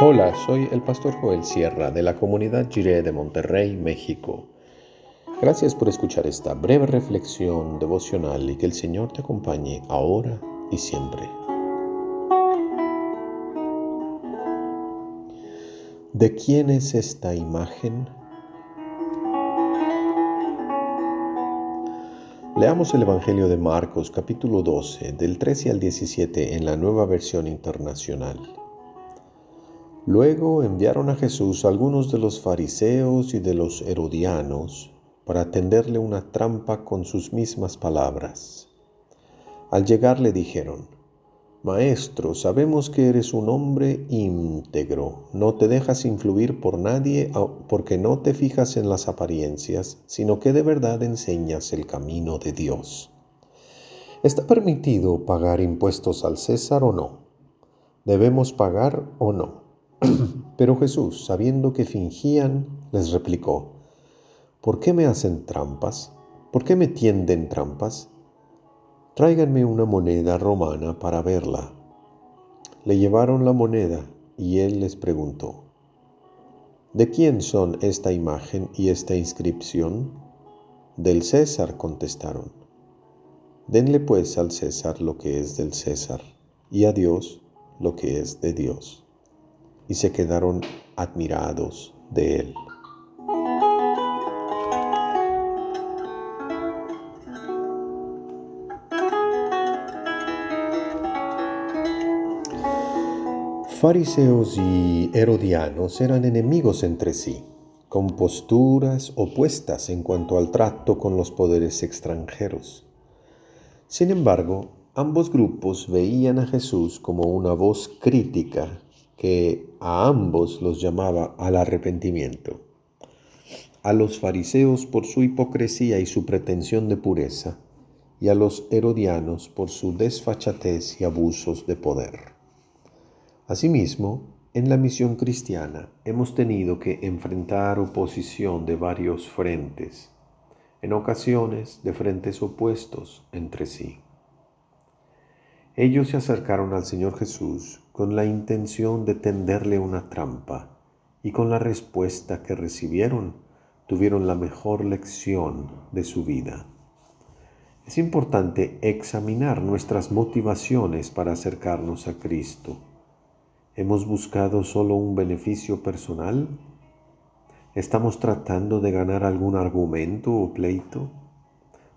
Hola, soy el pastor Joel Sierra de la comunidad Jiré de Monterrey, México. Gracias por escuchar esta breve reflexión devocional y que el Señor te acompañe ahora y siempre. ¿De quién es esta imagen? Leamos el Evangelio de Marcos capítulo 12 del 13 al 17 en la nueva versión internacional. Luego enviaron a Jesús algunos de los fariseos y de los herodianos para tenderle una trampa con sus mismas palabras. Al llegar le dijeron, Maestro, sabemos que eres un hombre íntegro, no te dejas influir por nadie porque no te fijas en las apariencias, sino que de verdad enseñas el camino de Dios. ¿Está permitido pagar impuestos al César o no? ¿Debemos pagar o no? Pero Jesús, sabiendo que fingían, les replicó, ¿por qué me hacen trampas? ¿Por qué me tienden trampas? Tráiganme una moneda romana para verla. Le llevaron la moneda y él les preguntó, ¿de quién son esta imagen y esta inscripción? Del César contestaron. Denle pues al César lo que es del César y a Dios lo que es de Dios y se quedaron admirados de él. Fariseos y herodianos eran enemigos entre sí, con posturas opuestas en cuanto al trato con los poderes extranjeros. Sin embargo, ambos grupos veían a Jesús como una voz crítica que a ambos los llamaba al arrepentimiento. A los fariseos por su hipocresía y su pretensión de pureza, y a los herodianos por su desfachatez y abusos de poder. Asimismo, en la misión cristiana hemos tenido que enfrentar oposición de varios frentes, en ocasiones de frentes opuestos entre sí. Ellos se acercaron al Señor Jesús con la intención de tenderle una trampa y con la respuesta que recibieron tuvieron la mejor lección de su vida. Es importante examinar nuestras motivaciones para acercarnos a Cristo. ¿Hemos buscado solo un beneficio personal? ¿Estamos tratando de ganar algún argumento o pleito?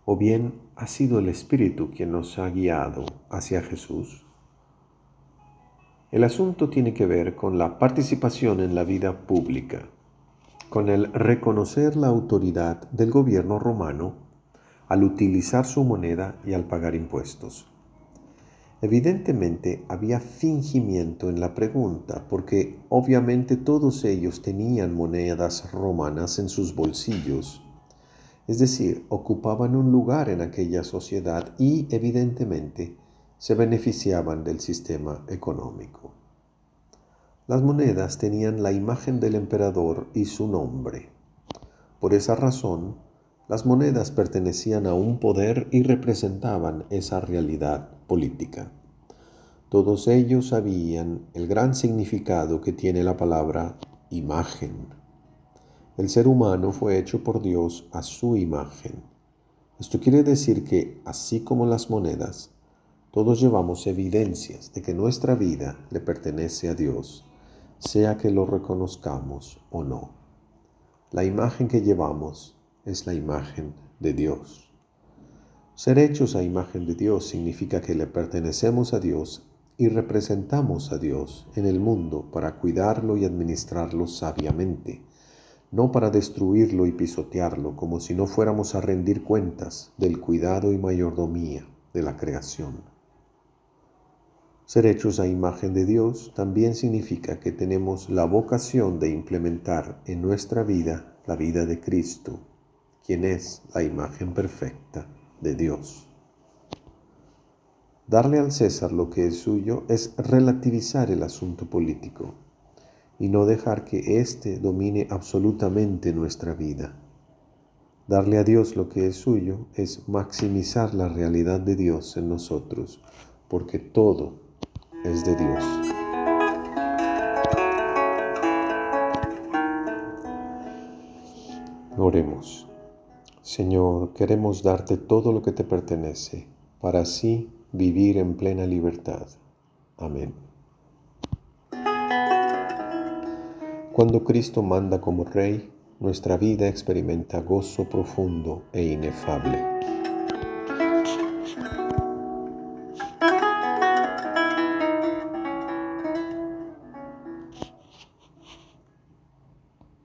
¿O bien ha sido el Espíritu quien nos ha guiado hacia Jesús? El asunto tiene que ver con la participación en la vida pública, con el reconocer la autoridad del gobierno romano al utilizar su moneda y al pagar impuestos. Evidentemente había fingimiento en la pregunta, porque obviamente todos ellos tenían monedas romanas en sus bolsillos es decir, ocupaban un lugar en aquella sociedad y evidentemente se beneficiaban del sistema económico. Las monedas tenían la imagen del emperador y su nombre. Por esa razón, las monedas pertenecían a un poder y representaban esa realidad política. Todos ellos sabían el gran significado que tiene la palabra imagen. El ser humano fue hecho por Dios a su imagen. Esto quiere decir que, así como las monedas, todos llevamos evidencias de que nuestra vida le pertenece a Dios, sea que lo reconozcamos o no. La imagen que llevamos es la imagen de Dios. Ser hechos a imagen de Dios significa que le pertenecemos a Dios y representamos a Dios en el mundo para cuidarlo y administrarlo sabiamente no para destruirlo y pisotearlo, como si no fuéramos a rendir cuentas del cuidado y mayordomía de la creación. Ser hechos a imagen de Dios también significa que tenemos la vocación de implementar en nuestra vida la vida de Cristo, quien es la imagen perfecta de Dios. Darle al César lo que es suyo es relativizar el asunto político y no dejar que éste domine absolutamente nuestra vida. Darle a Dios lo que es suyo es maximizar la realidad de Dios en nosotros, porque todo es de Dios. Oremos. Señor, queremos darte todo lo que te pertenece, para así vivir en plena libertad. Amén. Cuando Cristo manda como Rey, nuestra vida experimenta gozo profundo e inefable.